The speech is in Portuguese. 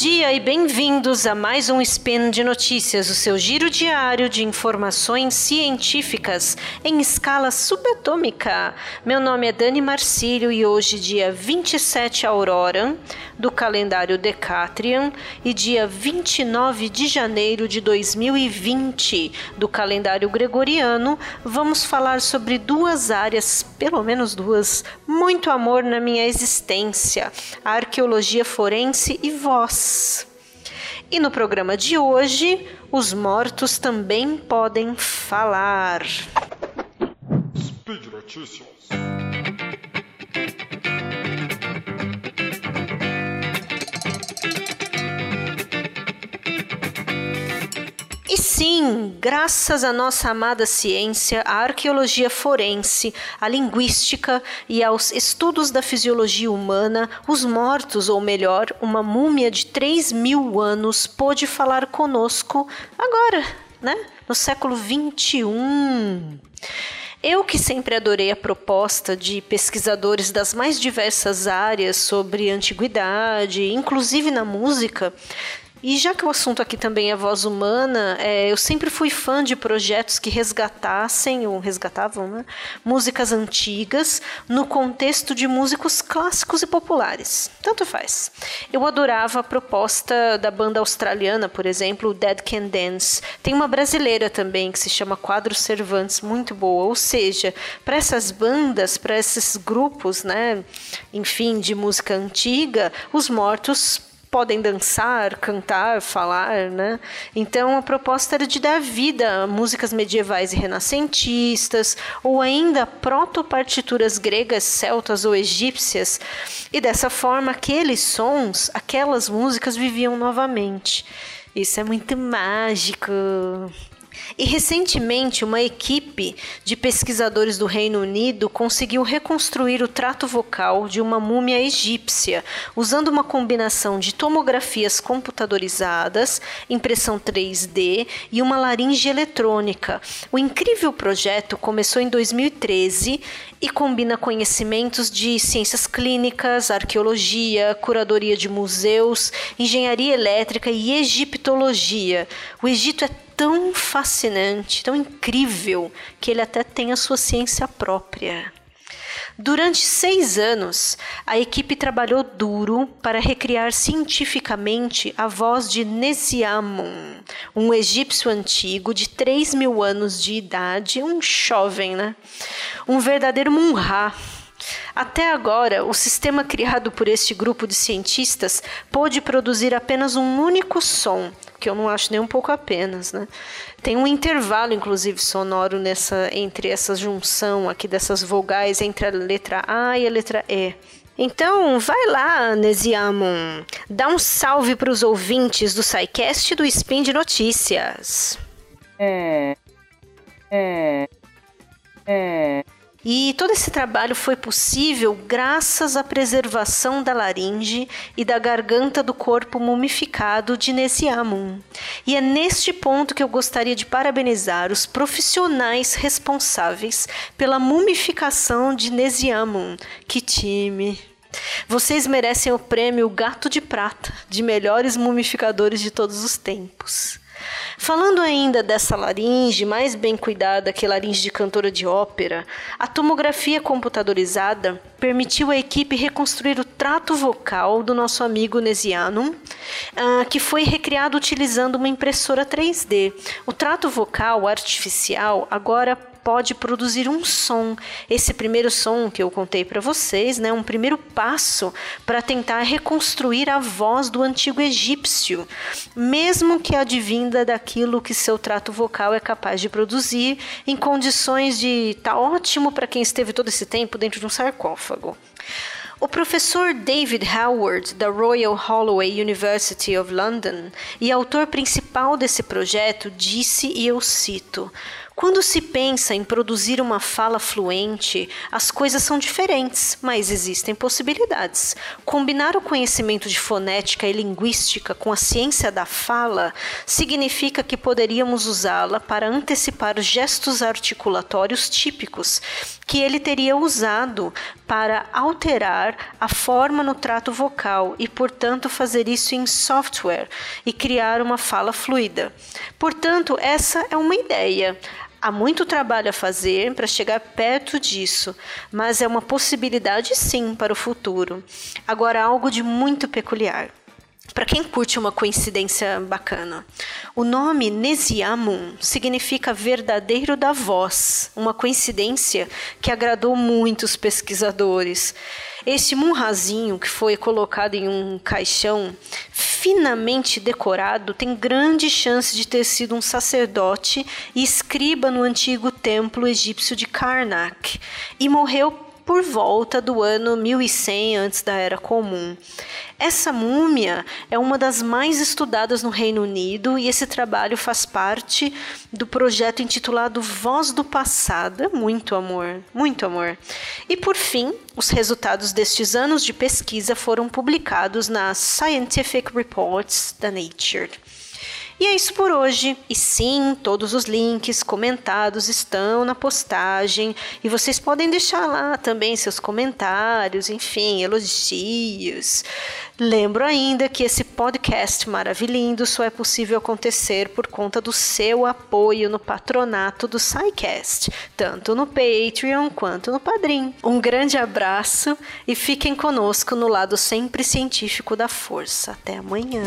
dia e bem-vindos a mais um Spin de Notícias, o seu giro diário de informações científicas em escala subatômica. Meu nome é Dani Marcílio e hoje, dia 27 Aurora do calendário Decatrian e dia 29 de janeiro de 2020 do calendário Gregoriano, vamos falar sobre duas áreas, pelo menos duas, muito amor na minha existência: a arqueologia forense e voz. E no programa de hoje, os mortos também podem falar. Speed Notícias. Sim, graças à nossa amada ciência, à arqueologia forense, à linguística e aos estudos da fisiologia humana, os mortos, ou melhor, uma múmia de 3 mil anos, pôde falar conosco agora, né? No século 21. Eu que sempre adorei a proposta de pesquisadores das mais diversas áreas sobre antiguidade, inclusive na música, e já que o assunto aqui também é voz humana, é, eu sempre fui fã de projetos que resgatassem, ou resgatavam, né, músicas antigas no contexto de músicos clássicos e populares. Tanto faz. Eu adorava a proposta da banda australiana, por exemplo, Dead Can Dance. Tem uma brasileira também que se chama Quadros Cervantes, muito boa. Ou seja, para essas bandas, para esses grupos, né, enfim, de música antiga, os mortos podem dançar, cantar, falar, né? Então a proposta era de dar vida a músicas medievais e renascentistas, ou ainda proto-partituras gregas, celtas ou egípcias, e dessa forma aqueles sons, aquelas músicas viviam novamente. Isso é muito mágico. E recentemente, uma equipe de pesquisadores do Reino Unido conseguiu reconstruir o trato vocal de uma múmia egípcia, usando uma combinação de tomografias computadorizadas, impressão 3D e uma laringe eletrônica. O incrível projeto começou em 2013 e combina conhecimentos de ciências clínicas, arqueologia, curadoria de museus, engenharia elétrica e egiptologia. O Egito é tão fascinante, tão incrível, que ele até tem a sua ciência própria. Durante seis anos, a equipe trabalhou duro para recriar cientificamente a voz de Nesiamun, um egípcio antigo de 3 mil anos de idade, um jovem, né? Um verdadeiro Munra. Até agora, o sistema criado por este grupo de cientistas pôde produzir apenas um único som, que eu não acho nem um pouco apenas, né? Tem um intervalo, inclusive, sonoro nessa entre essa junção aqui dessas vogais entre a letra A e a letra E. Então, vai lá, Nesiamon. Dá um salve para os ouvintes do SciCast do Spin de Notícias. É. É. É. E todo esse trabalho foi possível graças à preservação da laringe e da garganta do corpo mumificado de Nesiamun. E é neste ponto que eu gostaria de parabenizar os profissionais responsáveis pela mumificação de Nesiamun. Que time! Vocês merecem o prêmio Gato de Prata de melhores mumificadores de todos os tempos. Falando ainda dessa laringe mais bem cuidada que laringe de cantora de ópera, a tomografia computadorizada permitiu à equipe reconstruir o trato vocal do nosso amigo Nesiano, uh, que foi recriado utilizando uma impressora 3D. O trato vocal artificial agora pode produzir um som. Esse primeiro som que eu contei para vocês, né, um primeiro passo para tentar reconstruir a voz do antigo egípcio, mesmo que advinda daquilo que seu trato vocal é capaz de produzir em condições de tá ótimo para quem esteve todo esse tempo dentro de um sarcófago. O professor David Howard, da Royal Holloway University of London, e autor principal desse projeto, disse, e eu cito: Quando se pensa em produzir uma fala fluente, as coisas são diferentes, mas existem possibilidades. Combinar o conhecimento de fonética e linguística com a ciência da fala significa que poderíamos usá-la para antecipar os gestos articulatórios típicos que ele teria usado para alterar a forma no trato vocal e, portanto, fazer isso em software e criar uma fala fluida. Portanto, essa é uma ideia. Há muito trabalho a fazer para chegar perto disso, mas é uma possibilidade sim para o futuro. Agora, algo de muito peculiar. Para quem curte uma coincidência bacana, o nome Nesiamun significa verdadeiro da voz, uma coincidência que agradou muitos pesquisadores. Este munrazinho que foi colocado em um caixão finamente decorado tem grande chance de ter sido um sacerdote e escriba no antigo templo egípcio de Karnak. E morreu por volta do ano 1100 antes da Era Comum. Essa múmia é uma das mais estudadas no Reino Unido e esse trabalho faz parte do projeto intitulado Voz do Passado. Muito amor, muito amor. E por fim, os resultados destes anos de pesquisa foram publicados nas Scientific Reports da Nature. E é isso por hoje. E sim, todos os links comentados estão na postagem e vocês podem deixar lá também seus comentários, enfim, elogios. Lembro ainda que esse podcast maravilhoso só é possível acontecer por conta do seu apoio no patronato do SciCast, tanto no Patreon quanto no Padrim. Um grande abraço e fiquem conosco no lado sempre científico da força. Até amanhã.